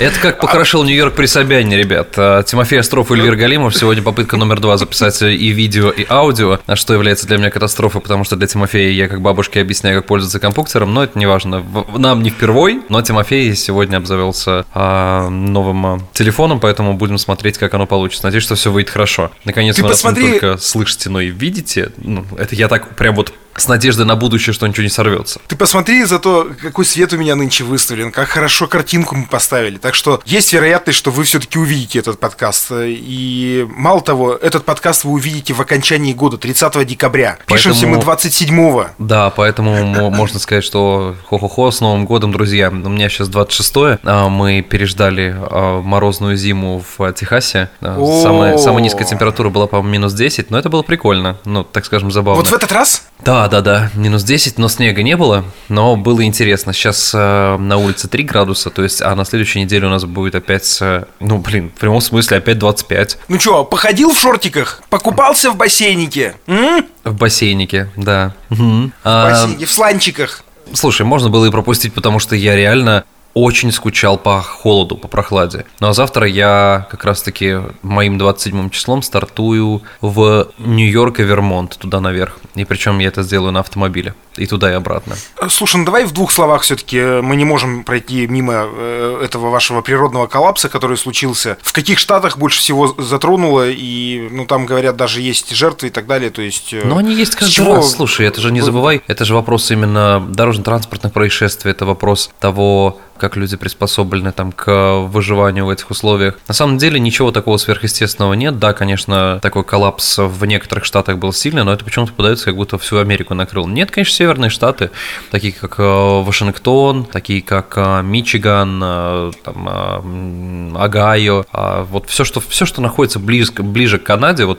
Это как покрошил Нью-Йорк при Собянине, ребят. А, Тимофей Остров и Эльвир Галимов. Сегодня попытка номер два записать и видео, и аудио, а что является для меня катастрофой, потому что для Тимофея я как бабушке объясняю, как пользоваться компьютером, но это не важно. Нам не впервой, но Тимофей сегодня обзавелся а, новым а, телефоном, поэтому будем смотреть, как оно получится. Надеюсь, что все выйдет хорошо. Наконец, Ты вы посмотри... нас не только слышите, но и видите. Ну, это я так прям вот с надеждой на будущее, что ничего не сорвется. Ты посмотри за то, какой свет у меня нынче выставлен, как хорошо картинку мы поставили. Так что есть вероятность, что вы все-таки увидите этот подкаст. И мало того, этот подкаст вы увидите в окончании года, 30 декабря. Пишемся Поэтому- мы 27-го. Да, поэтому мо- можно сказать, что хо-хо-хо, с Новым годом, друзья. У меня сейчас 26-е, а мы переждали а, морозную зиму в Техасе. А. Самая, самая низкая температура была, по-моему, минус 10, но это было прикольно, ну, так скажем, забавно. Вот в этот раз Да, да, да, минус 10, но снега не было, но было интересно. Сейчас э, на улице 3 градуса, то есть, а на следующей неделе у нас будет опять, э, ну, блин, в прямом смысле опять 25 Ну чё, походил в шортиках? Покупался в бассейнике? М? в бассейнике, да. В Мгм. А, бассейнике, в сланчиках. Слушай, можно было и пропустить, потому что я реально очень скучал по холоду, по прохладе. Ну а завтра я как раз-таки моим 27 числом стартую в Нью-Йорк и Вермонт, туда наверх. И причем я это сделаю на автомобиле. И туда, и обратно. Э, Слушай, ну давай в двух словах все-таки мы не можем пройти мимо э, этого вашего природного коллапса, который случился. В каких штатах больше всего затронуло, и, ну, там, говорят, даже есть жертвы и так далее, то есть... э, Но они есть каждый чего- раз. Слушай, это же не забывай, это же вопрос именно дорожно-транспортных происшествий, это вопрос того, как люди приспособлены там к выживанию в этих условиях. На самом деле ничего такого сверхъестественного нет. Да, конечно, такой коллапс в некоторых штатах был сильный, но это почему-то подается, как будто всю Америку накрыл. Нет, конечно, северные штаты, такие как э, Вашингтон, такие как э, Мичиган, э, там, Огайо, а вот все, что, все, что находится близко, ближе к Канаде, вот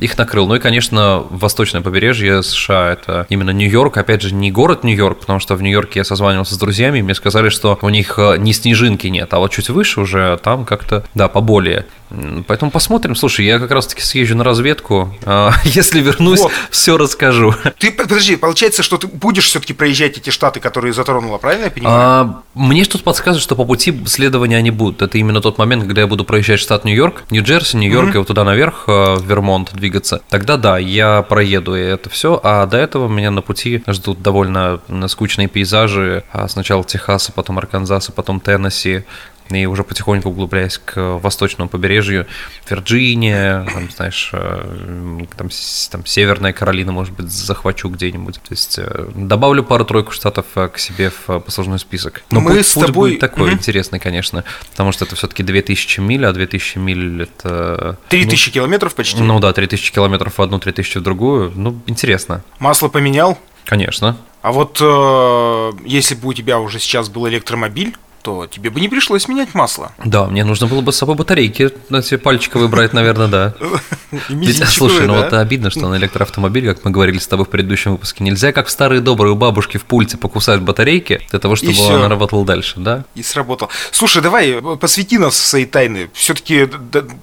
их накрыл. Ну и, конечно, восточное побережье США, это именно Нью-Йорк, опять же, не город Нью-Йорк, потому что в Нью-Йорке я созванивался с друзьями, и мне сказали, что у них э, ни снежинки нет, а вот чуть выше уже там как-то, да, поболее. Поэтому посмотрим. Слушай, я как раз-таки съезжу на разведку. А, Если вернусь, Вот. все расскажу. Ты, подожди, получается, что ты будешь все-таки проезжать эти штаты, которые затронуло, правильно я понимаю? А, мне что-то подсказывает, что по пути следования они будут. Это именно тот момент, когда я буду проезжать штат Нью-Йорк, Нью-Джерси, Нью-Йорк и вот туда наверх, э, в Вермонт двигаться. Тогда да, я проеду и это все. А до этого меня на пути ждут довольно скучные пейзажи. А Сначала Техаса, потом Арканзаса, потом Теннесси. И уже потихоньку углубляясь к восточному побережью, Вирджиния, там, знаешь, э, там, там Северная Каролина, может быть, захвачу где-нибудь. То есть э, добавлю пару-тройку штатов э, к себе в послужной список. Но Мы путь, с путь тобой- будет такой Мгм. интересный, конечно, потому что это все-таки 2000 миль, а 2000 миль это... Три ну, тысячи километров почти. Ну да, 3000 километров в одну, 3000 в другую. Ну, интересно. Масло поменял. Конечно. А вот э, если бы у тебя уже сейчас был электромобиль, то тебе бы не пришлось менять масло. Да, мне нужно было бы с собой батарейки на себе пальчиковые брать, наверное, да. Ведь, слушай, ну вот обидно, что на электроавтомобиль, как мы говорили с тобой в предыдущем выпуске, нельзя, как в старые добрые у бабушки в пульте, покусать батарейки для того, чтобы она работала дальше, да? И сработал. Слушай, давай, э, посвяти нас в свои тайны. Все-таки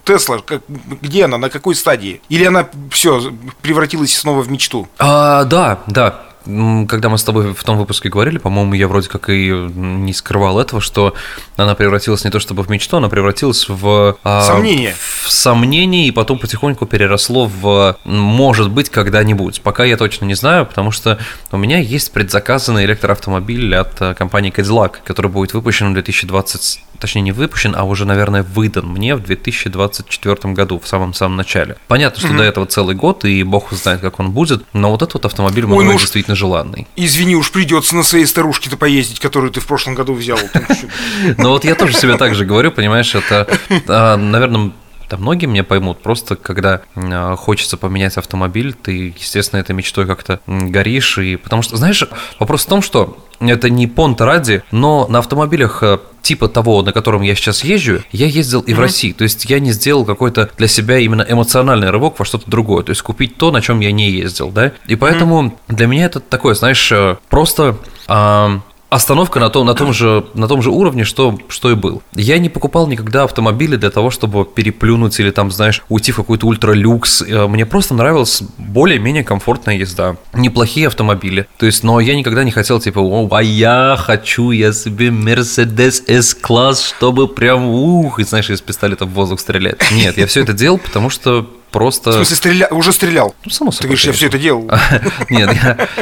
Тесла, как- где она, на какой стадии? Или она все превратилась снова в мечту? А, да, да. Когда мы с тобой в том выпуске говорили, по-моему, я вроде как и не скрывал этого, что она превратилась не то чтобы в мечту, она превратилась в... а, Сомнение. В сомнение, и потом потихоньку переросло в «может быть когда-нибудь». Пока я точно не знаю, потому что у меня есть предзаказанный электроавтомобиль от э, компании Cadillac, который будет выпущен в 2020... Точнее, не выпущен, а уже, наверное, выдан мне в 2024 году, в самом-самом начале. Понятно, что до этого целый год, и бог знает, как он будет, но вот этот вот автомобиль Ой, ну мной уж- действительно желанный. Извини, уж придется на своей старушке-то поездить, которую ты в прошлом году взял. Но вот я тоже себе так же говорю, понимаешь, это, а, наверное, да многие меня поймут, просто когда а, хочется поменять автомобиль, ты, естественно, этой мечтой как-то горишь, и потому что, знаешь, вопрос в том, что это не понта ради, но на автомобилях а, типа того, на котором я сейчас езжу, я ездил и в России, то есть я не сделал какой-то для себя именно эмоциональный рывок во что-то другое, то есть купить то, на чем я не ездил, да, и поэтому для меня это такое, знаешь, э, просто... а, остановка на том, на том, же, на том же уровне, что, что и был. Я не покупал никогда автомобили для того, чтобы переплюнуть или там, знаешь, уйти в какой-то ультралюкс. Э, мне просто нравилась более-менее комфортная езда. Неплохие автомобили. То есть, но я никогда не хотел, типа, о, а я хочу, я себе Mercedes S-класс, чтобы прям, ух, и знаешь, из пистолета в воздух стрелять. Нет, я все это делал, потому что просто... В смысле, стреля... уже стрелял? Ну, само собой. Ты говоришь, я все это делал. Нет,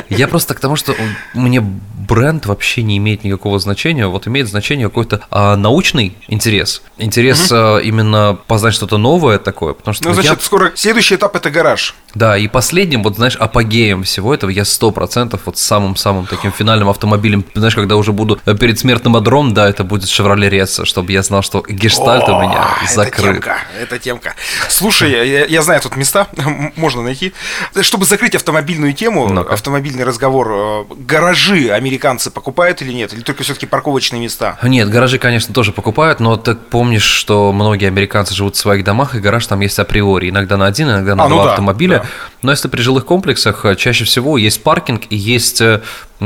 я просто к тому, что мне бренд вообще не имеет никакого значения. Вот имеет значение какой-то а, научный интерес. Интерес угу. а, именно познать что-то новое такое. Потому что ну, значит, я... скоро следующий этап это гараж. Да, и последним, вот знаешь, апогеем всего этого я сто процентов вот самым-самым таким финальным автомобилем, знаешь, когда уже буду э, перед смертным адром, да, это будет Chevrolet Реза, чтобы я знал, что гештальт у меня закрыт. Это темка, это темка. Слушай, я, я знаю тут места, можно найти. Чтобы закрыть автомобильную тему, ну автомобильный разговор, э, гаражи американцы покупают или нет? Или только все-таки парковочные места? Нет, гаражи, конечно, тоже покупают, но ты помнишь, что многие американцы живут в своих домах, и гараж там есть априори. Иногда на один, иногда на а, ну два ну да, автомобиля. Да. Но если при жилых комплексах, э, чаще всего есть паркинг и есть э,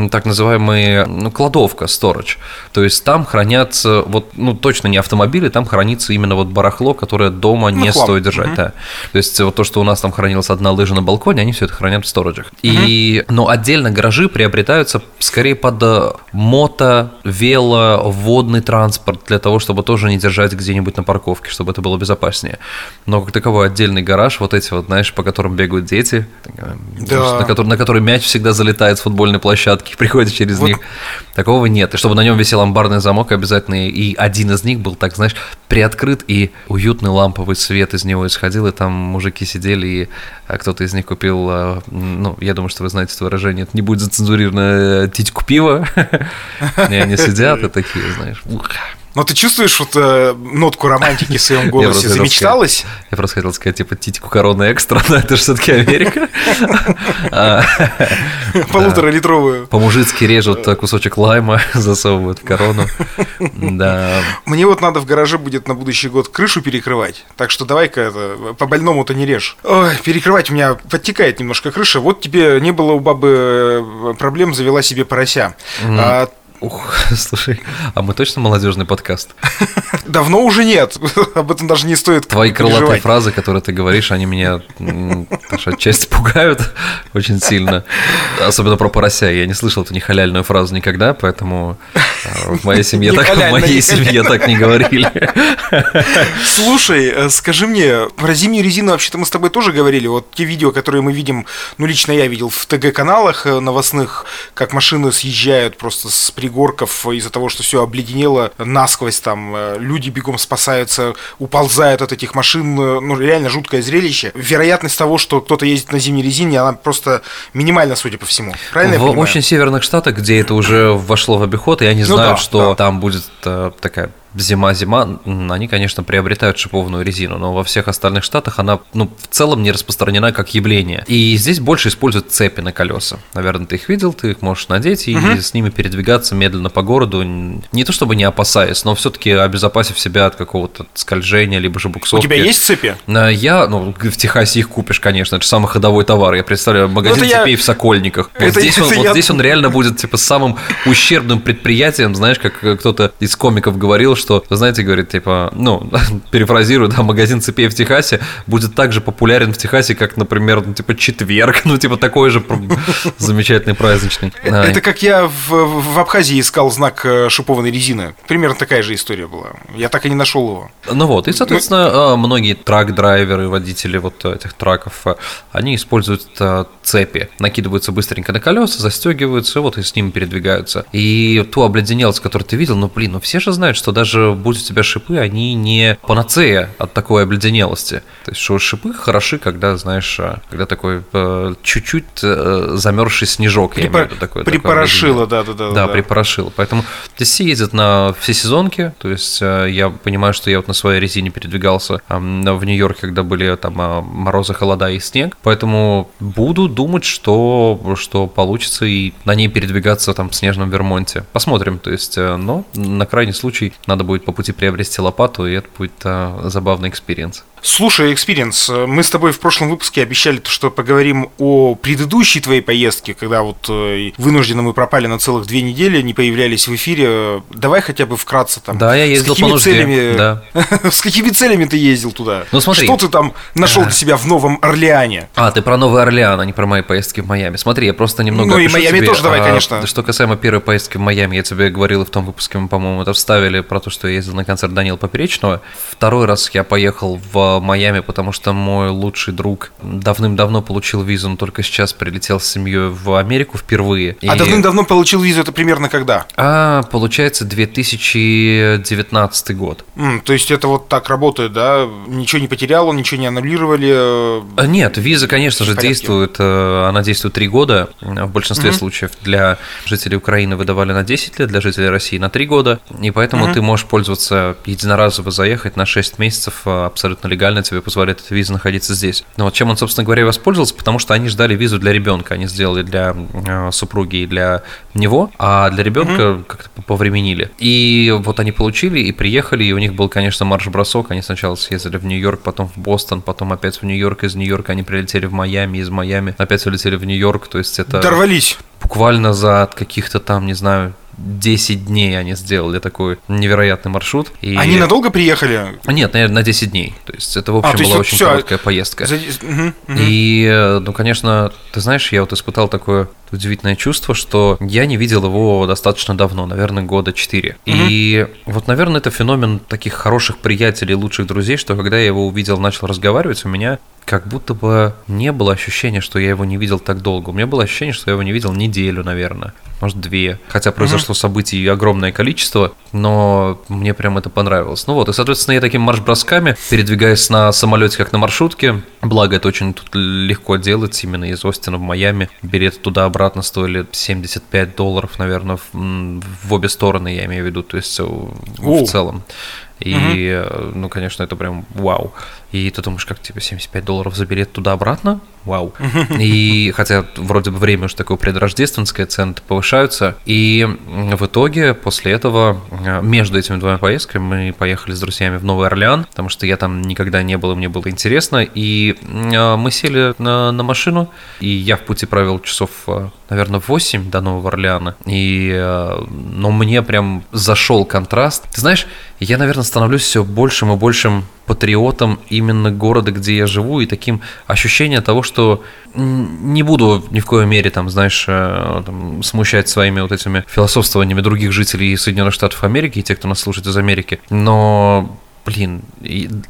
так называемые ну, кладовка, storage. То есть там хранятся, вот, ну, точно не автомобили, там хранится именно вот барахло, которое дома ну, не хлам. стоит держать. Угу. Да. То есть вот то, что у нас там хранилась одна лыжа на балконе, они все это хранят в сториджах. Угу. И, но отдельно гаражи приобретаются скорее под э, мото, вело, водный транспорт, для того, чтобы тоже не держать где-нибудь на парковке, чтобы это было безопаснее. Но как таковой отдельный гараж, вот эти вот, знаешь, по которым бегают дети, да. на, который, на который мяч всегда залетает с футбольной площадки, приходят через вот. них. Такого нет. И чтобы на нем висел амбарный замок обязательно, и один из них был, так знаешь, приоткрыт, и уютный ламповый свет из него исходил, и там мужики сидели, и а, кто-то из них купил, а, ну, я думаю, что вы знаете это выражение, это не будет зацензурировано, титьку пива, и они сидят и такие, знаешь, но ты чувствуешь вот э, нотку романтики в своем голосе? Я Замечталась? Сказать, я просто хотел сказать, типа, титику корона экстра, но это же все-таки Америка. А, Полуторалитровую. По-мужицки режут кусочек лайма, засовывают в корону. Да. Мне вот надо в гараже будет на будущий год крышу перекрывать. Так что давай-ка это по больному-то не режь. Ой, перекрывать у меня подтекает немножко крыша. Вот тебе не было у бабы э, проблем, завела себе порося. Ух, слушай, а мы точно молодежный подкаст? Давно уже нет. Об этом даже не стоит. Твои крылатые фразы, которые ты говоришь, они меня даже отчасти пугают очень сильно. Особенно про порося. Я не слышал эту нехаляльную фразу никогда, поэтому а, в моей семье так, в моей семье так не говорили. Слушай, э, скажи мне, про зимнюю резину вообще-то мы с тобой тоже говорили. Вот те видео, которые мы видим, ну лично я видел в ТГ-каналах э, новостных, как машины съезжают просто с пригорка пригорков из-за того, что все обледенело насквозь, там э, люди бегом спасаются, уползают от этих машин, э, ну реально жуткое зрелище. Вероятность того, что кто-то ездит на зимней резине, она просто минимальна, судя по всему. Правильно В очень северных штатах, где это уже вошло в обиход, я не ну знаю, да, что да. там будет э, такая зима-зима, они, конечно, приобретают шипованную резину, но во всех остальных штатах она, ну, в целом не распространена как явление. И здесь больше используют цепи на колеса. Наверное, ты их видел, ты их можешь надеть и угу. с ними передвигаться медленно по городу, не то чтобы не опасаясь, но все-таки обезопасив себя от какого-то скольжения, либо же буксовки. У тебя есть цепи? Я, ну, в Техасе их купишь, конечно, это же самый ходовой товар. Я представляю, ну, магазин цепей я... в Сокольниках. Вот, это, здесь, это он, я... вот здесь он реально будет, типа, самым ущербным предприятием, знаешь, как кто-то из комиков говорил, что, знаете, говорит, типа, ну, перефразирую, да, магазин цепей в Техасе будет так же популярен в Техасе, как, например, ну, типа, четверг, ну, типа, такой же замечательный праздничный. Это как я в, Абхазии искал знак э, шипованной резины. Примерно такая же история была. Я так и не нашел его. Ну вот, и, соответственно, а, многие трак-драйверы, водители вот этих траков, они используют цепи, накидываются быстренько на колеса, застегиваются, вот и с ними передвигаются. И ту обледенелость, которую ты видел, ну, блин, ну все же знают, что даже будь у тебя шипы, они не панацея от такой обледенелости. То есть, что шипы хороши, когда, знаешь, а, когда такой э, чуть-чуть э, замерзший снежок, Припо... я имею в виду, такой. Припорошило, да, да, да. Да, да. припорошило. Поэтому все ездят на все сезонки, то есть э, я понимаю, что я вот на своей резине передвигался в Нью-Йорке, когда были там а, морозы, холода и снег, поэтому буду думать, что, что получится и на ней передвигаться там в снежном Вермонте. Посмотрим, то есть, но на крайний случай надо будет по пути приобрести лопату, и это будет а, забавный experience. Слушай, Experience, мы с тобой в прошлом выпуске обещали, что поговорим о предыдущей твоей поездке, когда вот э, вынужденно мы пропали на целых две недели, не появлялись в эфире. Давай хотя бы вкратце там. Да, я ездил с какими по нужде, целями, да. С какими целями ты ездил туда? Ну, смотри. Что ты там нашел для себя в Новом Орлеане? А, ты про Новый Орлеан, а не про мои поездки в Майами. Смотри, я просто немного Ну, и Майами тебе, тоже давай, а, конечно. Что касаемо первой поездки в Майами, я тебе говорил и в том выпуске, мы, по-моему, это вставили про то, что я ездил на концерт Данила Поперечного. Второй раз я поехал в Майами, потому что мой лучший друг давным-давно получил визу, но только сейчас прилетел с семьей в Америку впервые. А И- давным-давно получил визу, это примерно когда? А, получается, 2019 год. М, то есть это вот так работает, да? Ничего не потерял, ничего не аннулировали. э, А, Нет, виза, конечно же, действует. э, Она действует три года. В большинстве случаев для жителей Украины выдавали на 10 лет, для жителей России на 3 года. И поэтому ты можешь пользоваться единоразово заехать на 6 месяцев э, абсолютно легально, тебе позволяет эта виза находиться здесь. Но вот чем он, собственно говоря, и воспользовался, потому что они ждали визу для ребенка. Они сделали для э, супруги и для него, а для ребенка как-то повременили. И вот они получили и приехали, и у них был, конечно, марш-бросок. Они сначала съездили в Нью-Йорк, потом в Бостон, потом опять в Нью-Йорк, из Нью-Йорка они прилетели в Майами, из Майами опять улетели в Нью-Йорк. То есть это Дорвались. буквально за каких-то там, не знаю, 10 дней они сделали такой невероятный маршрут. И... Они надолго приехали? Нет, наверное, на 10 дней. То есть это, в общем, А, то есть была очень всё. короткая поездка. За- мгм, мгм. И, э, ну, конечно, ты знаешь, я вот испытал такое удивительное чувство, что я не видел его достаточно давно, наверное, года 4. И вот, наверное, это феномен таких хороших приятелей, лучших друзей, что когда я его увидел, начал разговаривать, у меня как будто бы не было ощущения, что я его не видел так долго. У меня было ощущение, что я его не видел неделю, наверное, может, две. Хотя произошло событий огромное количество, но мне прям это понравилось. Ну вот, и, соответственно, я такими марш-бросками, передвигаясь на самолете, как на маршрутке, благо это очень тут легко делать, именно из Остина в Майами. Билеты туда-обратно стоили 75 долларов, наверное, в, в обе стороны, я имею в виду, то есть э, в, в целом. И, э, ну, конечно, это прям вау. И ты думаешь, как тебе 75 долларов за билет туда-обратно? Вау. И хотя вроде бы время уже такое предрождественское, цены повышаются. И в итоге после этого э, между этими двумя поездками мы поехали с друзьями в Новый Орлеан, потому что я там никогда не был, и мне было интересно. И э, мы сели на, на машину, и я в пути провел часов, наверное, 8 до Нового Орлеана. И, но мне прям зашел контраст. Ты знаешь, я, наверное, становлюсь все большим и большим патриотом именно города, где я живу, и таким ощущением того, что не буду ни в коей мере, там, знаешь, э, там, смущать своими вот этими философствованиями других жителей Соединенных Штатов Америки и тех, кто нас слушает из Америки, но Блин,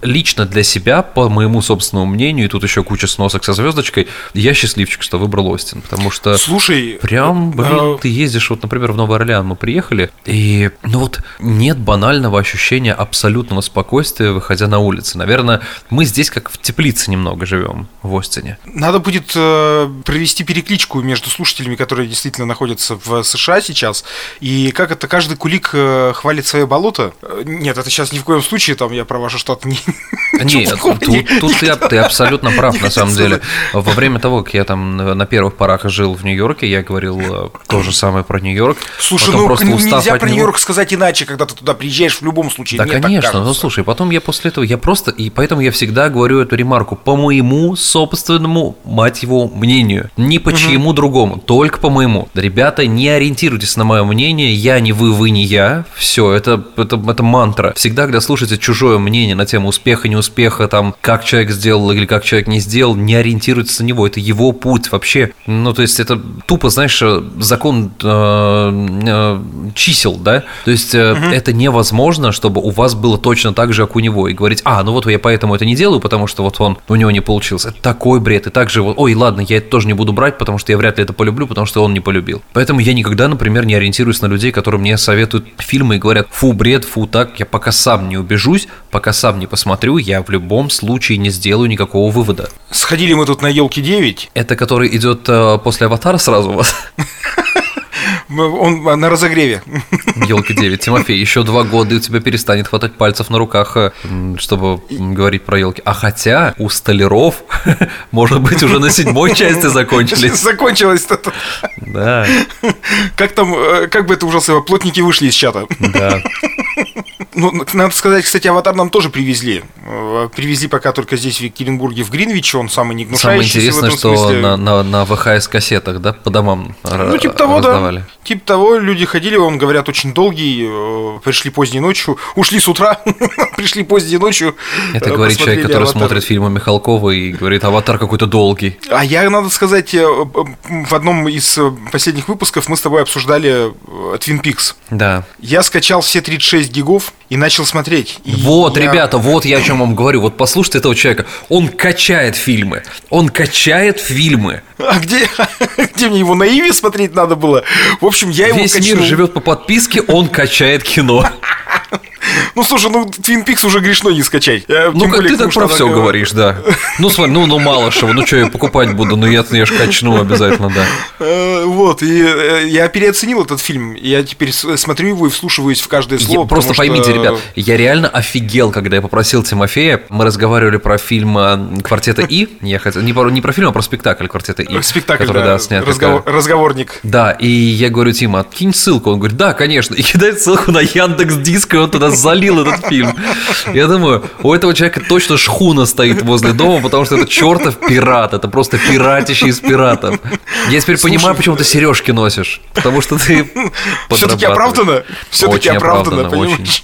лично для себя, по моему собственному мнению, и тут еще куча сносок со звездочкой, я счастливчик, что выбрал Остин, потому что Слушай, Прям, блин, э, ты ездишь, вот, например, в Новый Орлеан мы приехали, и, ну вот, нет банального ощущения абсолютного спокойствия, выходя на улицы. Наверное, мы здесь как в теплице немного живем, в Остине. Надо будет э, провести перекличку между слушателями, которые действительно находятся в США сейчас. И как это каждый кулик э, хвалит свое болото. Э, Нет, это сейчас ни в коем случае, там я про ваш штат не. Нет, тут, тут ты, ты абсолютно прав, на самом деле. Во время того, как я там на первых порах жил в Нью-Йорке, я говорил э, то же самое про Нью-Йорк. Слушай, Потом ну просто нельзя про Нью-Йорк сказать иначе, когда ты туда приезжаешь в любом случае. Да, конечно. Ну, слушай, потом я после этого, я просто, и поэтому я всегда говорю эту ремарку по моему собственному, мать его, мнению. Не по чьему другому, только по моему. Ребята, не ориентируйтесь на мое мнение, я не вы, вы не я. Все, это, это, это мантра. Всегда, когда слушаете чужое мнение на тему успеха, неуспеха, там, как человек сделал или как человек не сделал, не ориентируйтесь на него. Это его путь вообще. Ну, то есть, это тупо, знаешь, э, закон э, э, чисел, да? То есть, э, это невозможно, чтобы у вас было точно так же, как у него, и говорить, а, ну вот я поэтому это не делаю, потому что вот он, у него не получился. Это такой бред. И также вот, ой, ладно, я это тоже не буду брать, потому что я вряд ли это полюблю, потому что он не полюбил. Поэтому я никогда, например, не ориентируюсь на людей, которые мне советуют фильмы и говорят, фу, бред, фу, так. Я пока сам не убежусь, пока сам не посмотрю, я в любом случае не сделаю никакого вывода. Сходили мы тут на елки 9. Это который идет э, после аватара сразу у вас? Он на разогреве. Елки 9. Тимофей, еще два года и у тебя перестанет хватать пальцев на руках, э, чтобы говорить про елки. А хотя у столяров, может быть, уже на седьмой части закончились. Закончилось это. Да, Как там, э, как бы это ужасно, плотники вышли из чата. да. Ну, надо сказать, кстати, аватар нам тоже привезли. Э, привезли пока только здесь, в Екатеринбурге, в Гринвиче. Он самый не Самое интересное, что на, на, на ВХС-кассетах, да, по домам Ну, типа того, да. Типа того, люди ходили, он, говорят, очень долгий, э, пришли поздней ночью, ушли с утра, пришли поздней ночью. Это говорит человек, который аватар. смотрит фильмы Михалкова и говорит, аватар какой-то долгий. А я, надо сказать, в одном из последних выпусков мы с тобой обсуждали Twin Peaks. Да. Я скачал все 36 гигов и начал смотреть. И вот, я... ребята, вот я о чем вам говорю. Вот послушайте этого человека. Он качает фильмы. Он качает фильмы. А где, где мне его на Иви смотреть надо было? В общем, я его Весь мир живет по подписке, он качает кино. Ну, слушай, ну, Twin Peaks уже грешно не скачать. Ну, как ты так про все говоришь, да. Ну, смотри, ну, ну, мало что, ну, что я покупать буду, ну, я, я ж качну обязательно, да. Э, вот, и э, я переоценил этот фильм, я теперь смотрю его и вслушиваюсь в каждое слово. Просто поймите, ребят, я реально офигел, когда я попросил Тимофея, мы разговаривали про фильм э, «Квартета И», я хотел, не, про, не про фильм, а про спектакль «Квартета И». Спектакль, который, да, да снят. Разговор, разговорник. Да, и я говорю, Тима, кинь ссылку, он говорит, да, конечно, и кидает ссылку на Яндекс Диск, и он туда залил этот фильм. Я думаю, у этого человека точно шхуна стоит возле дома, потому что это чертов пират. Это просто пиратище из пиратов. Я теперь Слушай, понимаю, почему ты сережки носишь. Потому что ты Все-таки оправдано? Все-таки оправдано, понимаешь? Очень.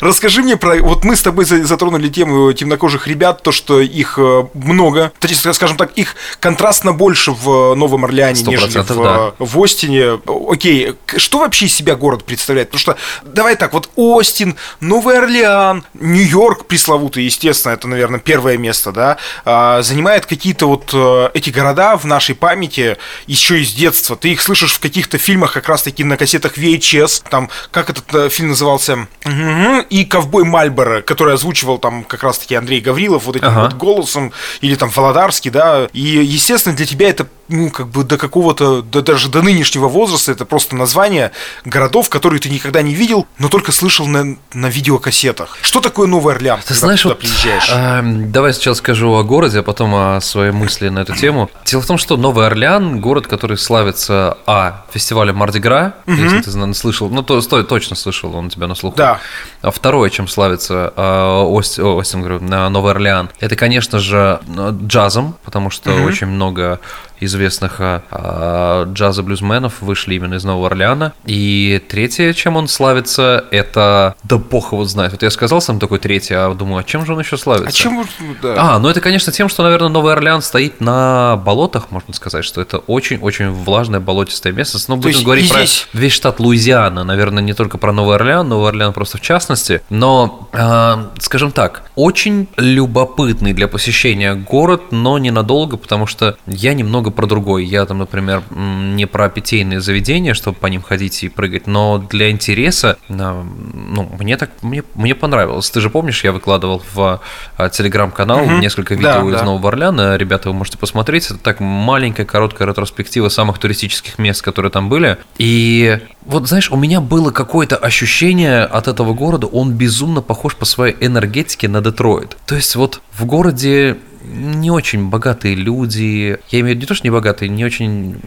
Расскажи мне про... Вот мы с тобой затронули тему темнокожих ребят, то, что их э, много, точнее, скажем так, их контрастно больше в Новом Орлеане, нежели в, да. в Остине. Окей, что вообще из себя город представляет? Потому что, давай так, вот Остин, Новый Орлеан, Нью-Йорк пресловутый, естественно, это, наверное, первое место, да, а, занимает какие-то вот э, эти города в нашей памяти еще из детства. Ты их слышишь в каких-то фильмах, как раз-таки на кассетах VHS, там, как этот э, фильм назывался? Угу. И ковбой Мальборо, который озвучивал там как раз-таки Андрей Гаврилов вот этим ага. вот голосом, или там Володарский, да. И, естественно, для тебя это ну, как бы до какого-то, до, даже до нынешнего возраста, это просто название городов, которые ты никогда не видел, но только слышал на, на видеокассетах. Что такое Новый Орлеан, ты знаешь, ты вот, приезжаешь? Э, давай сначала скажу о городе, а потом о своей мысли на эту тему. Дело в том, что Новый Орлеан – город, который славится, а, фестивалем Мардигра, угу. если ты наверное, слышал, ну, то, то, точно слышал, он у тебя на слуху. Да. А второе, чем славится э, Ост, Остин, говорю, Новый Орлеан, это, конечно же, джазом, потому что угу. очень много известных а, джаза-блюзменов вышли именно из Нового Орлеана. И третье, чем он славится, это... Да бог его знает. Вот я сказал сам такой третий, а думаю, а чем же он еще славится? А чем... Да. А, ну это, конечно, тем, что, наверное, Новый Орлеан стоит на болотах, можно сказать, что это очень-очень влажное болотистое место. Ну, будем говорить про здесь... весь штат Луизиана, наверное, не только про Новый Орлеан, Новый Орлеан просто в частности. Но, э, скажем так, очень любопытный для посещения город, но ненадолго, потому что я немного немного про другой. Я там, например, не про питейные заведения, чтобы по ним ходить и прыгать, но для интереса, ну, мне так, мне, мне понравилось. Ты же помнишь, я выкладывал в а, телеграм-канал угу. несколько видео да, из да. Нового Орлеана. Ребята, вы можете посмотреть. Это так маленькая, короткая ретроспектива самых туристических мест, которые там были. И вот, знаешь, у меня было какое-то ощущение от этого города, он безумно похож по своей энергетике на Детройт. То есть вот в городе не очень богатые люди, я имею в виду не то, что не богатые, не очень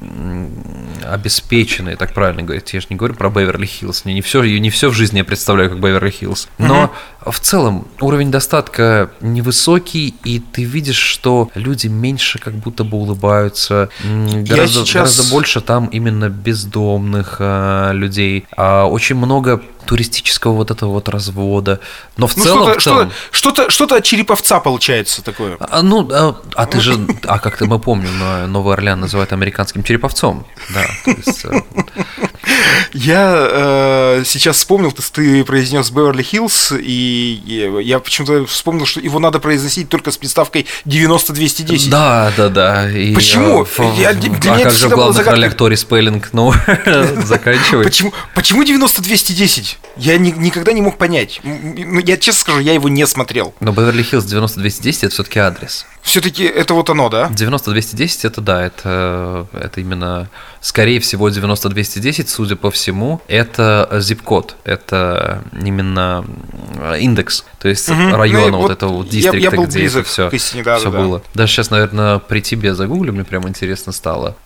обеспеченные, так правильно говорить, я же не говорю про Беверли-Хиллз, не, не, все, не все в жизни я представляю как Беверли-Хиллз, но в целом уровень достатка невысокий, и ты видишь, что люди меньше как будто бы улыбаются, гораздо, сейчас... гораздо больше там именно бездомных а, людей, а очень много туристического вот этого вот развода. Но в ну, целом... Что-то, что-то, что-то от череповца получается такое. А, ну, а, а ты же... А как-то мы помним, Новый Орлеан называют американским череповцом. Да, то есть... Э, я э, сейчас вспомнил, ты, ты произнес Беверли-Хиллз, и я почему-то вспомнил, что его надо произносить только с приставкой 90-210. Да, да, да. И, Почему? Э, я, для а как же в главных ролях Тори Спеллинг? Ну, заканчивай. Почему, почему 90-210? Я ни, никогда не мог понять. Ну, я честно скажу, я его не смотрел. Но Беверли-Хиллз 90-210 это все-таки адрес. Все-таки это вот оно, да? 90-210 это да, это, это именно, скорее всего, 90-210, судя по всему, это zip-код, это именно индекс, то есть угу. района ну, вот, вот этого вот дистрикта, я, я где это все, истине, да, все да, было. Да. Даже сейчас, наверное, при тебе загуглю, мне прямо интересно стало.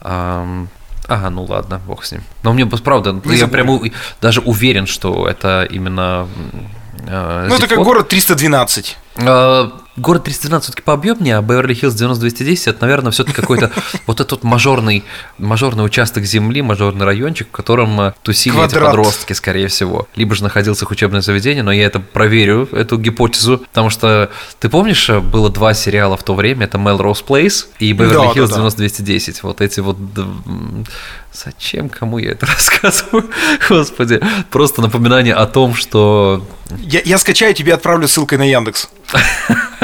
Ага, ну ладно, бог с ним. Но мне правда, Не я забудем. прямо у- даже уверен, что это именно. э, Ну, это как город 312. Э, Город 312 все-таки пообъемнее, а Беверли-Хиллз 9210 это, наверное, все-таки какой-то вот этот мажорный, мажорный участок земли, мажорный райончик, в котором э, тусили эти Квадрат. подростки, скорее всего. Либо же находился их учебное заведение, но я это проверю, эту гипотезу, потому что ты помнишь, э, было два сериала в то время, это Melrose Place и Беверли-Хиллз Да, да, да. 9210. Вот эти вот... Зачем, кому я это рассказываю? Господи, просто напоминание о том, что... Я, я скачаю, тебе отправлю ссылкой на Яндекс.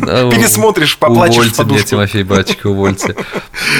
Пересмотришь, поплачешь Увольте меня. Тимофей Батчик, увольте.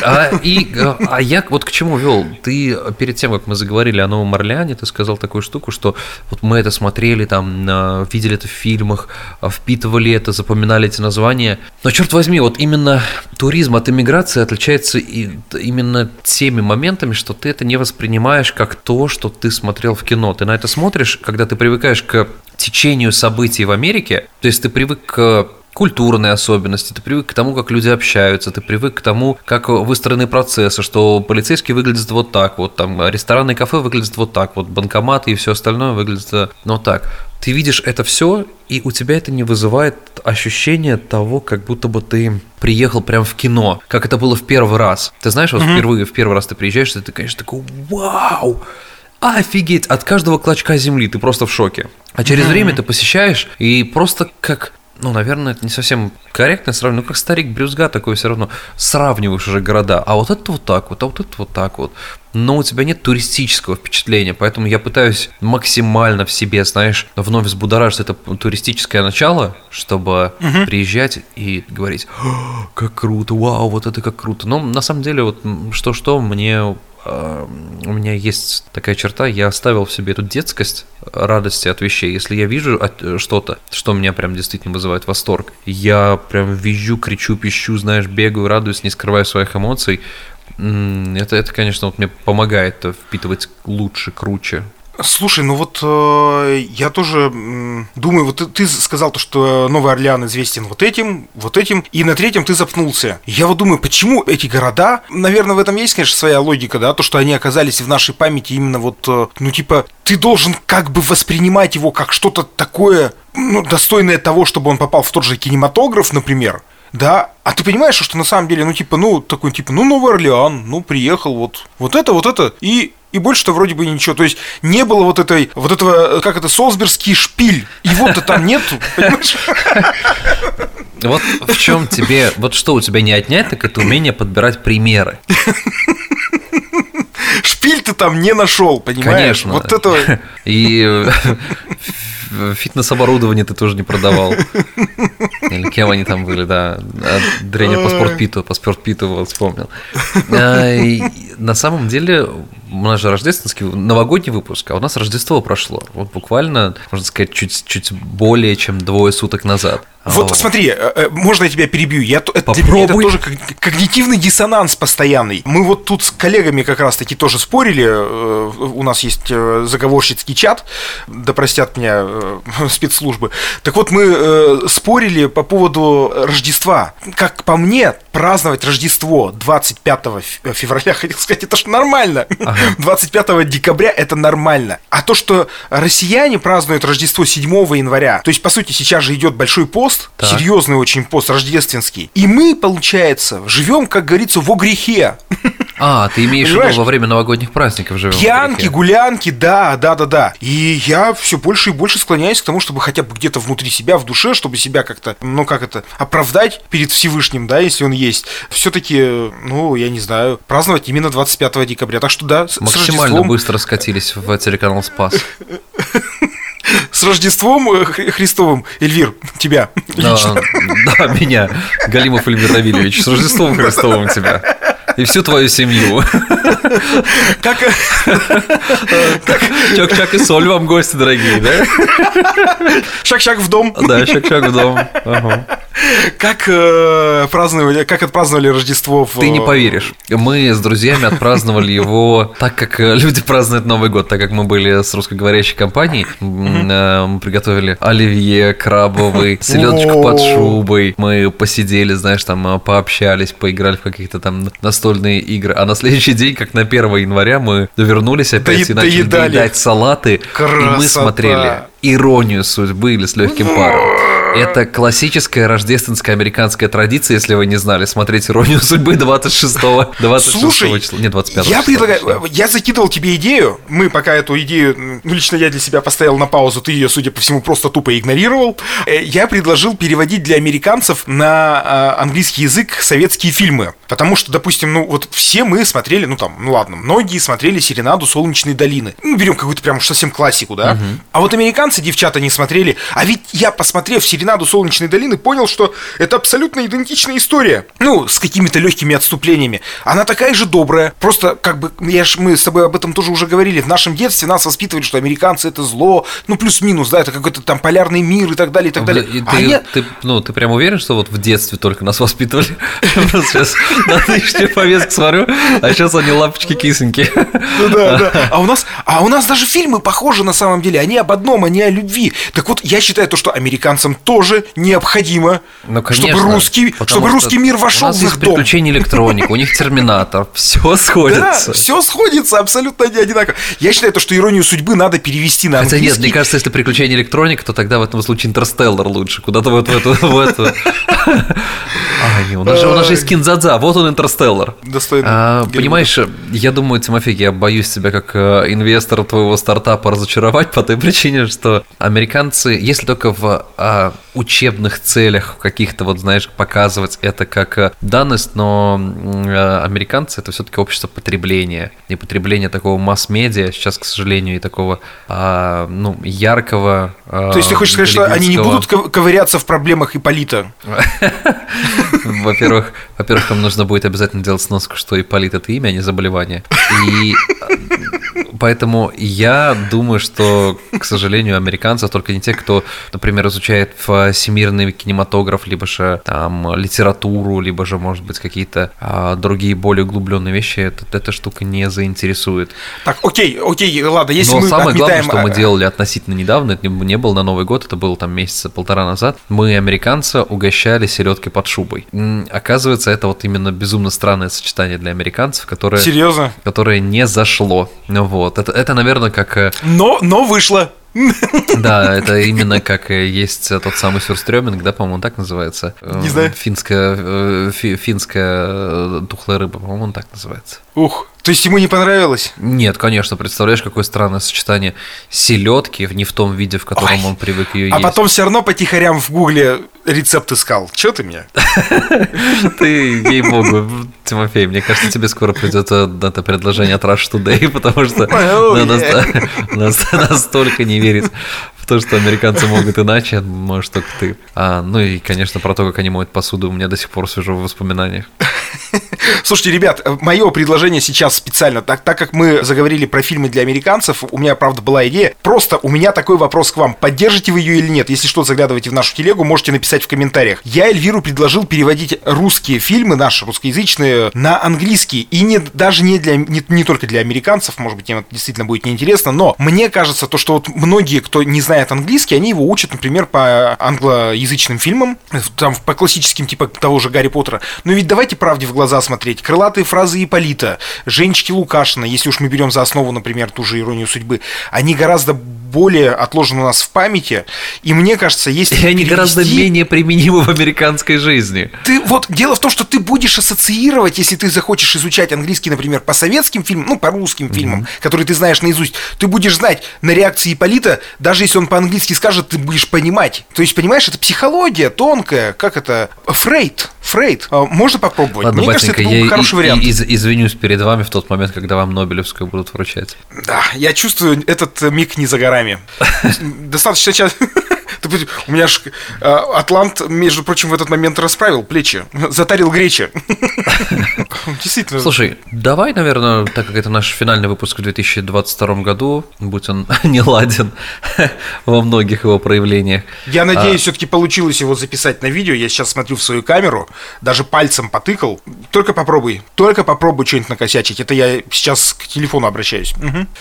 А, и, э, а я вот к чему вел? Ты перед тем, как мы заговорили о Новом Орлеане, ты сказал такую штуку, что вот мы это смотрели, там, на- видели это в фильмах, а, впитывали это, запоминали эти названия. Но, черт возьми, вот именно туризм от иммиграции отличается и, именно теми моментами, что ты это не воспринимаешь как то, что ты смотрел в кино. Ты на это смотришь, когда ты привыкаешь к течению событий в Америке, то есть ты привык к культурные особенности, ты привык к тому, как люди общаются, ты привык к тому, как выстроены процессы, что полицейский выглядит вот так, вот там рестораны и кафе выглядят вот так, вот банкоматы и все остальное выглядит э, ну так. Ты видишь это все, и у тебя это не вызывает ощущение того, как будто бы ты приехал прям в кино, как это было в первый раз. Ты знаешь, вот впервые, в первый раз ты приезжаешь, и ты, конечно, такой, вау, Офигеть, от каждого клочка земли ты просто в шоке. А через время ты посещаешь и просто как, ну, наверное, это не совсем корректно сравнивать, ну, как старик Брюзга такой все равно сравниваешь уже города. А вот это вот так вот, а вот это вот так вот. Но у тебя нет туристического впечатления, поэтому я пытаюсь максимально в себе, знаешь, вновь взбудоражить это туристическое начало, чтобы приезжать и говорить, «О, как круто, вау, вот это как круто. Но на самом деле, вот что-что, мне э, у меня есть такая черта, я оставил в себе эту детскость, радости от вещей. Если я вижу э, что-то, что меня прям действительно вызывает восторг, я прям визжу, кричу, пищу, знаешь, бегаю, радуюсь, не скрываю своих эмоций. Это, это, конечно, вот мне помогает э, впитывать лучше, круче. Слушай, ну вот э, я тоже м, думаю, вот ты, ты сказал то, что Новый Орлеан известен вот этим, вот этим, и на третьем ты запнулся. Я вот думаю, почему эти города, наверное, в этом есть, конечно, своя логика, да, то, что они оказались в нашей памяти именно вот, э, ну типа, ты должен как бы воспринимать его как что-то такое, ну, достойное того, чтобы он попал в тот же кинематограф, например. Да, а ты понимаешь, что на самом деле, ну, типа, ну, такой, типа, ну, Новый Орлеан, ну, приехал, вот, вот это, вот это, и, и больше-то вроде бы ничего. То есть не было вот этой, вот этого, как это, Солсбергский шпиль. Его-то там нету, понимаешь? Вот в чем тебе, вот что у тебя не отнять, так это умение подбирать примеры. Шпиль ты там не нашел, понимаешь? Конечно. Вот это... И фитнес-оборудование ты тоже не продавал. Или кем они там были, да. А, Тренер по спортпиту, по спортпиту вот вспомнил. А, На самом деле, у нас же рождественский, новогодний выпуск, а у нас Рождество прошло. Вот буквально, можно сказать, чуть, чуть более чем двое суток назад. Вот О. смотри, э, э, можно я тебя перебью? Я, то- это, Попробуй. тоже ког- когнитивный диссонанс постоянный. Мы вот тут с коллегами как раз-таки тоже спорили. э, У нас есть заговорщицкий чат, да простят меня спецслужбы. Так вот, мы спорили по поводу Рождества. Как по мне, праздновать Рождество 25 ф- февраля, хотел сказать, это ж нормально. 25 декабря это нормально. А то, что россияне празднуют Рождество 7 января, то есть, по сути, сейчас же идет большой пост, Так. серьезный очень пост рождественский. И мы, получается, живем, как говорится, во грехе. А, ты имеешь в виду во время новогодних праздников живем? Пьянки, гулянки, да, да, да, да. И я все больше и больше склоняюсь к тому, чтобы хотя бы где-то внутри себя, в душе, чтобы себя как-то, ну как это, оправдать перед Всевышним, да, если он есть. Все-таки, ну, я не знаю, праздновать именно 25 декабря. Так что да, Максимально Рождеством, быстро скатились в телеканал Спас. с Рождеством э, Хри- Христовым, Эльвир, тебя Да, да, меня, Галимов Эльвир Равильевич, с Рождеством Христовым тебя. И всю твою семью. Как, э, Чак-чак и соль вам, гости дорогие, да? шаг-шаг в дом. Да, чак-чак в дом. Как э, праздновали, как отпраздновали Рождество в... Ты не поверишь. Мы с друзьями отпраздновали его так, как э, люди празднуют Новый год, так как мы были с русскоговорящей компанией. Э, Мы приготовили оливье крабовый, селедочку под шубой. Мы посидели, знаешь, там э, пообщались, поиграли в каких-то там настольные настольные игры. А на следующий день, как на 1 января, мы вернулись опять Дои- и начали доедали. доедать салаты. И мы Красота. смотрели «Иронию судьбы» или «С легким паром». Это классическая рождественская американская традиция, если вы не знали, смотреть «Иронию судьбы» 26 26 Слушай, числа. Нет, 25 я предлагаю, я закидывал тебе идею, мы пока эту идею, ну, лично я для себя поставил на паузу, ты ее, судя по всему, просто тупо игнорировал. Э, Я предложил переводить для американцев на а, английский язык советские фильмы, потому что, допустим, ну, вот все мы смотрели, ну, там, ну, ладно, многие смотрели «Серенаду солнечной долины». Ну, берем какую-то прям совсем классику, да? А вот американцы, девчата, не смотрели, а ведь я, посмотрев «Серенаду солнечной долины», понял, что это абсолютно идентичная история. Ну, с какими-то легкими отступлениями. Она такая же добрая. Просто, как бы, я ж, мы с тобой об этом тоже уже говорили. В нашем детстве нас воспитывали, что американцы это зло. Ну, плюс-минус, да, это какой-то там полярный мир и так далее, и так далее. И А ты, я- ты, ну, ты прям уверен, что вот в детстве только нас воспитывали? Сейчас на нынешнюю повестку смотрю, а сейчас они лапочки кисоньки. Ну да, да. А у нас, а у нас даже фильмы похожи на самом деле. Они об одном, они о любви. Так вот, я считаю то, что американцам тоже необходимо, Ну, конечно. чтобы русский, чтобы что русский мир У вошел нас в их дом. приключения электроника, у них терминатор, все Да, сходится. все сходится абсолютно не одинаково. Я считаю, то, что иронию судьбы надо перевести на Хотя английский. нет, мне кажется, если приключения электроника, то тогда в этом случае Интерстеллар лучше. Куда-то вот в эту... В эту. А, не, у нас же у нас же есть Кинзадза, вот он Интерстеллар. Достойно. А, понимаешь, я думаю, Тимофей, я боюсь тебя как э, инвестора твоего стартапа разочаровать по той причине, что американцы, если только в а, учебных целях каких-то, вот знаешь, показывать это как э, данность, но э, американцы это все-таки общество потребления. И потребление такого масс-медиа сейчас, к сожалению, и такого, а, ну, яркого... То есть ты хочешь сказать, что они не будут ков- ковыряться в проблемах Иполита? Во-первых, во-первых, им нужно будет обязательно делать сноску, что Ипполит это имя, а не заболевание. И э, поэтому я думаю, что, к сожалению, американцев только не те, кто, например, изучает всемирный кинематограф, либо же там литературу, либо же, может быть, какие-то а, другие более углубленные вещи, это- эта штука не заинтересует. Так, окей, окей, ладно, если Но мы самое главное, отметаем, что мы а, делали относительно недавно, это не было на Новый год, это было там месяца полтора назад, мы, американца, угощали селедкой под шубой. Оказывается, это вот именно безумно странное сочетание для американцев, которое, Серьезно? которое не зашло. Ну Вот. Это, это, наверное, как... э, Но, но вышло. Да, это именно как э, есть тот самый сюрстрёминг, да, по-моему, он так называется. Не знаю. Финская, э, фи- финская тухлая рыба, по-моему, он так называется. Ух, то есть ему не понравилось? Нет, конечно, представляешь, какое странное сочетание селедки не в том виде, в котором Ой. он привык ее А есть. потом все равно потихорям в гугле рецепт искал. Че ты мне? Ты, ей-богу, Тимофей, мне кажется, тебе скоро придет э, это предложение от Rush Today, потому что настолько не верит в то, что американцы могут иначе, можешь только ты. А, ну и, конечно, про то, как они моют посуду, у меня до сих пор свежо в воспоминаниях. Слушайте, ребят, мое предложение сейчас специально, так, так как мы заговорили про фильмы для американцев, у меня, правда, была идея. Просто у меня такой вопрос к вам. Поддержите вы ее или нет? Если что, заглядывайте в нашу телегу, можете написать в комментариях. Я Эльвиру предложил переводить русские фильмы, наши русскоязычные, на английский. И не, даже не, для, не, не только для американцев, может быть, им это действительно будет неинтересно, но мне кажется, то, что вот многие, кто не знает английский, они его учат, например, по англоязычным фильмам, там по классическим, типа того же Гарри Поттера. Но ведь давайте правде в глаза смотреть. Крылатые фразы Иполита, Женечки Лукашина, если уж мы берем за основу, например, ту же иронию судьбы, они гораздо более отложены у нас в памяти. И мне кажется, если И они гораздо перевести- менее применимы в американской жизни. ты вот дело в том, что ты будешь ассоциировать, если ты захочешь изучать английский, например, по советским фильмам, ну, по русским фильмам, которые ты знаешь наизусть, ты будешь знать на реакции Полита, даже если он по-английски скажет, ты будешь понимать. То есть, понимаешь, это психология тонкая, как это? Фрейд. Фрейд. А, Можно попробовать. Ладно, Мне кажется, это был бы и- хороший и- вариант. из- извинюсь перед вами в тот момент, когда вам Нобелевскую будут вручать. Да, я чувствую, этот миг не за горами. Достаточно сейчас... У меня ж э, Атлант, между прочим, в этот момент расправил плечи, затарил гречи. Действительно. Слушай, давай, наверное, так как это наш финальный выпуск в 2022 году, будь он не ладен во многих его проявлениях. Я А. надеюсь, все-таки получилось его записать на видео. Я сейчас смотрю в свою камеру, даже пальцем потыкал. Только попробуй, только попробуй что-нибудь накосячить. Это я сейчас к телефону обращаюсь.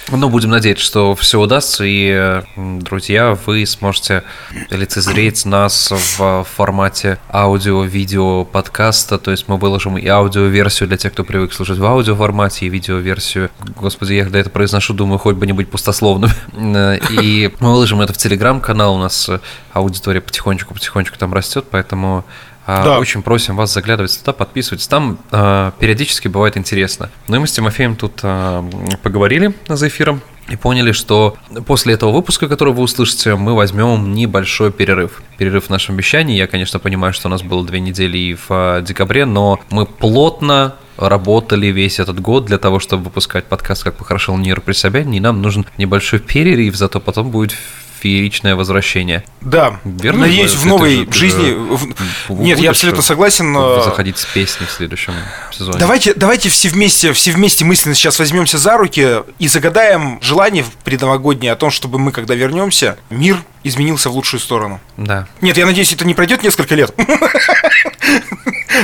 Ну, будем надеяться, что все удастся, и, друзья, вы сможете лицезреть нас в формате аудио-видео подкаста, то есть мы выложим и аудио-версию для тех, кто привык слушать в аудио-формате, и видео-версию. Господи, я когда это произношу, думаю, хоть бы не быть пустословным. И мы выложим это в телеграм-канал, у нас аудитория потихонечку-потихонечку там растет, поэтому а, да. Очень просим вас заглядывать туда, подписывайтесь. Там э, периодически бывает интересно. Ну и мы с Тимофеем тут э, поговорили за эфиром и поняли, что после этого выпуска, который вы услышите, мы возьмем небольшой перерыв. Перерыв в нашем вещании. Я, конечно, понимаю, что у нас было две недели и в декабре, но мы плотно работали весь этот год для того, чтобы выпускать подкаст «Как похорошел Нир при себе», и нам нужен небольшой перерыв, зато потом будет фееричное возвращение. Да. Верно? Надеюсь, в новой же, жизни... В... Нет, я абсолютно согласен. Заходить с песней в следующем сезоне. Давайте, давайте все вместе, все вместе мысленно сейчас возьмемся за руки и загадаем желание предновогоднее о том, чтобы мы, когда вернемся, мир изменился в лучшую сторону. Да. Нет, я надеюсь, это не пройдет несколько лет.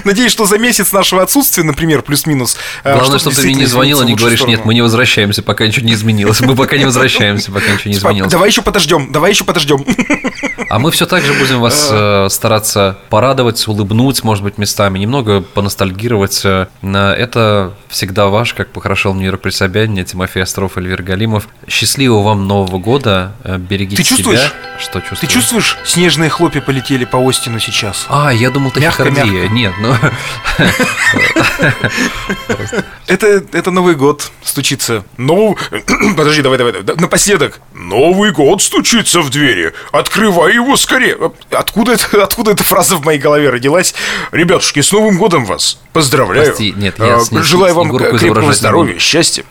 Надеюсь, что за месяц нашего отсутствия, например, плюс-минус. Э, Главное, чтобы ты мне не звонила, не говоришь, нет, мы не возвращаемся, пока ничего не изменилось. Мы пока не возвращаемся, пока ничего не изменилось. Давай еще подождем, давай еще подождем. А мы все так же будем вас э, стараться порадовать, улыбнуть, может быть, местами, немного поностальгировать. Э, это всегда ваш, как похорошел мир при Собянине, Тимофей Остров, Эльвир Галимов. Счастливого вам Нового года, берегите Ты чувствуешь? себя. Что чувствуешь? Ты чувствуешь, снежные хлопья полетели по Остину сейчас? А, я думал, тахикардия. Нет, ну... Это, это Новый год стучится. Ну, подожди, давай, давай, давай. Напоследок. Новый год стучится в двери. Открывай его скорее. Откуда, это, откуда эта фраза в моей голове родилась? Ребятушки, с Новым годом вас. Поздравляю. Прости, нет, я а, Желаю вам крепкого здоровья, счастья.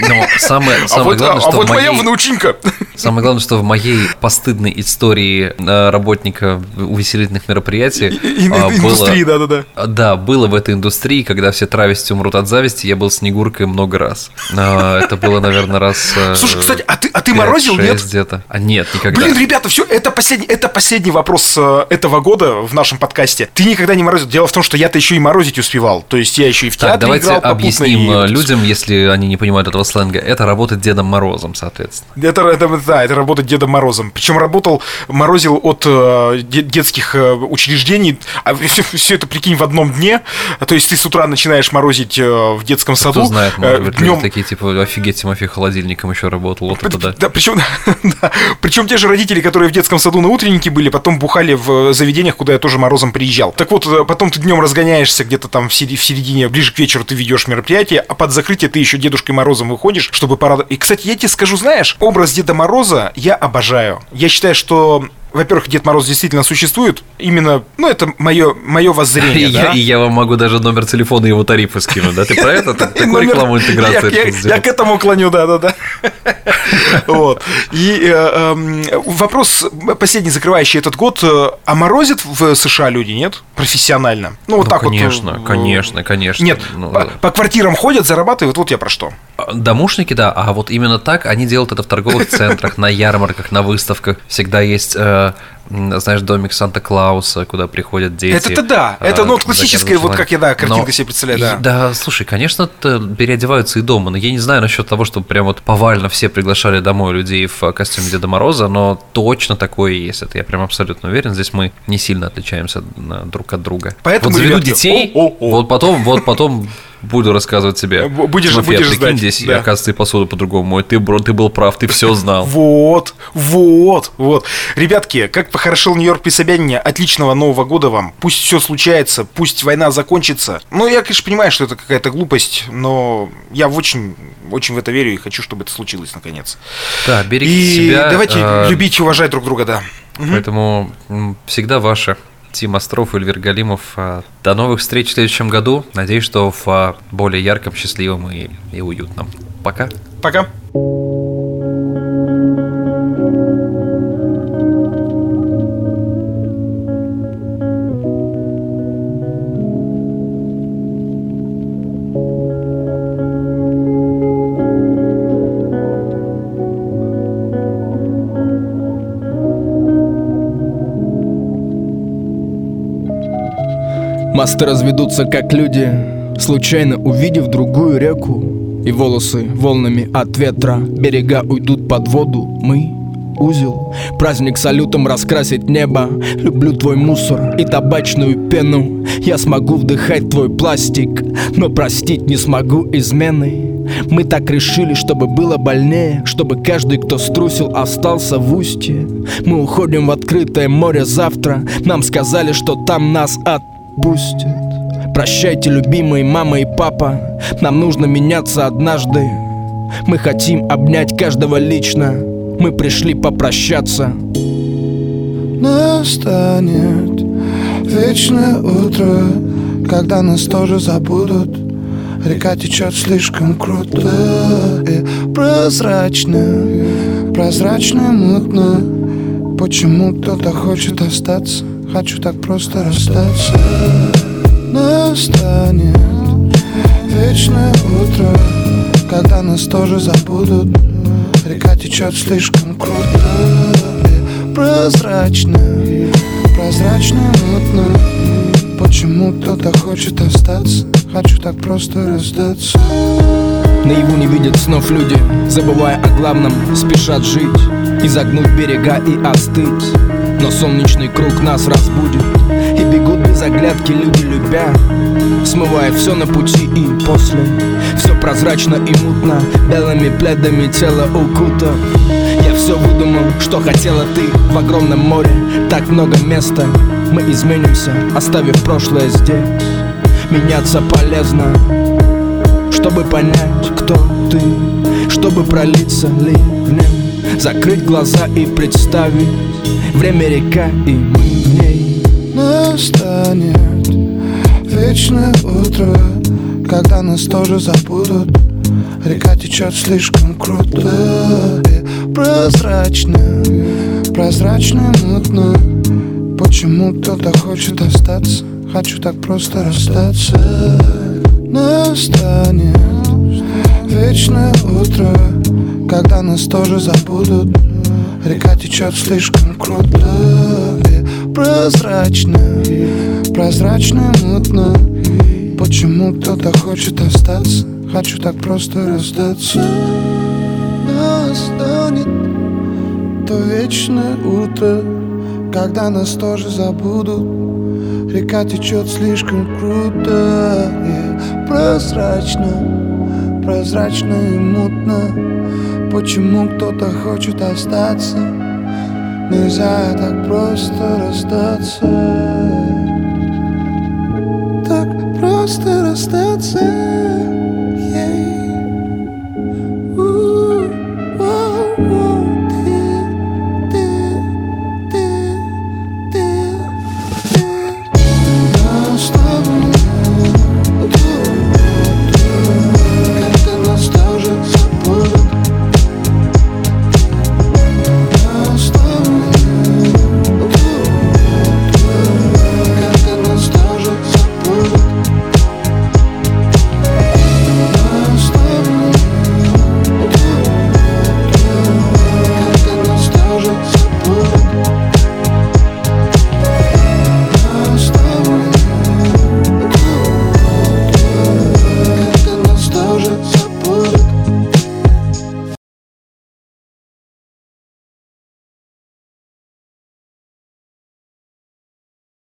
Но самое, самое а вот, главное, а, что а вот моей... моя внученька. Самое главное, что в моей постыдной истории э, работника увеселительных мероприятий и, а, индустрии, да, да, да. Да, было в этой индустрии, когда все травести умрут от зависти, я был снегуркой много раз. А, это было, наверное, раз. Э, Слушай, кстати, а ты, а ты морозил нет? где-то. А нет, никогда. Блин, ребята, все, это последний, это последний вопрос э, этого года в нашем подкасте. Ты никогда не морозил. Дело в том, что я-то еще и морозить успевал. То есть я еще и в театре так, давайте играл объясним и... людям, если они не понимают этого сленга. Это работает Дедом Морозом, соответственно. Это, это, да, это работает Дедом Морозом. Причем работал, морозил от э, детских э, учреждений, а все, все это, прикинь, в одном дне. То есть ты с утра начинаешь морозить э, в детском саду. Кто знает, может быть, днем... такие, типа, офигеть, Тимофей холодильником еще работал. Вот это да. да причем, да, причем те же родители, которые в детском саду на утреннике были, потом бухали в заведениях, куда я тоже морозом приезжал. Так вот, потом ты днем разгоняешься где-то там в середине, ближе к вечеру ты ведешь мероприятие, а под закрытие ты еще Дедушкой Морозом выходишь, чтобы порадовать. И, кстати, я тебе скажу, знаешь, образ Деда Мороза я обожаю. Я считаю, что во-первых, Дед Мороз действительно существует. Именно, ну, это мое, мое воззрение. И, да? я, и я вам могу даже номер телефона и его тарифа скинуть, да? Ты про это? Такую рекламу интеграции Я к этому клоню, да-да-да. Вот. И э, эм, вопрос последний, закрывающий этот год. Э, а морозит в США люди, нет? Профессионально. Ну, вот ну, так вот. Конечно, конечно, конечно. Нет, ну, по квартирам ходят, зарабатывают. Вот я про что. Домушники, да. А вот именно так они делают это в торговых центрах, на ярмарках, на выставках. Всегда есть э, знаешь, домик Санта-Клауса, куда приходят дети. Это-то да, это ну, классическая, вот как я, да, картинка но, себе представляю, да. И, да, слушай, конечно, переодеваются и дома, но я не знаю насчет того, что прям вот повально все приглашали домой людей в костюме Деда Мороза, но точно такое есть, это я прям абсолютно уверен, здесь мы не сильно отличаемся друг от друга. Поэтому, вот заведу ребятки, детей, о, о, о. вот потом, вот потом буду рассказывать тебе. Будешь, Тимофей, будешь прикинь, здесь, да. оказывается, и посуду по-другому мой. Ты, бро, ты был прав, ты все знал. Вот, вот, вот. Ребятки, как похорошел Нью-Йорк при Собянине, отличного Нового года вам. Пусть все случается, пусть война закончится. Ну, я, конечно, понимаю, что это какая-то глупость, но я очень, очень в это верю и хочу, чтобы это случилось наконец. Да, берегите и себя. давайте э... любить и уважать друг друга, да. Поэтому всегда ваше Тим Остров, Эльвир Галимов. А, до новых встреч в следующем году. Надеюсь, что в а, более ярком, счастливом и, и уютном. Пока. Пока. Мосты разведутся как люди, случайно увидев другую реку. И волосы волнами от ветра Берега уйдут под воду. Мы узел Праздник салютом раскрасить небо. Люблю твой мусор и табачную пену. Я смогу вдыхать твой пластик Но простить не смогу измены. Мы так решили, чтобы было больнее Чтобы каждый, кто струсил, остался в устье. Мы уходим в открытое море завтра. Нам сказали, что там нас отпустят Прощайте, любимые мама и папа. Нам нужно меняться однажды. Мы хотим обнять каждого лично. Мы пришли попрощаться. Настанет вечное утро Когда нас тоже забудут. Река течет слишком круто и прозрачно. Прозрачно, мутно. Почему кто-то хочет остаться Хочу так просто расстаться. Настанет Вечное утро, когда нас тоже забудут. Река течет слишком круто. И прозрачно Прозрачно, мутно Почему кто-то хочет остаться? Хочу так просто расстаться. Наяву не видят снов люди Забывая о главном, спешат жить Изогнуть берега и остыть Но солнечный круг нас разбудит. И бегут без оглядки люди любя Смывая все на пути и после. Все прозрачно и мутно Белыми пледами тело укута Я все выдумал, что хотела ты В огромном море. Так много места Мы изменимся, оставив прошлое здесь. Меняться полезно Чтобы понять, кто ты. Чтобы пролиться ливнем Закрыть глаза и представить Время река и мы в ней. Настанет вечное утро Когда нас тоже забудут. Река течет слишком круто и прозрачно. Прозрачно, мутно. Почему кто-то хочет остаться? Хочу так просто расстаться. Настанет вечное утро Когда нас тоже забудут. Река течет слишком круто и прозрачно Прозрачно, мутно. Почему кто-то хочет остаться? Хочу так просто расстаться Настанет то вечное утро Когда нас тоже забудут. Река течет слишком круто и прозрачно Прозрачно и мутно Почему кто-то хочет остаться? Нельзя так просто расстаться. Так просто расстаться. Yeah.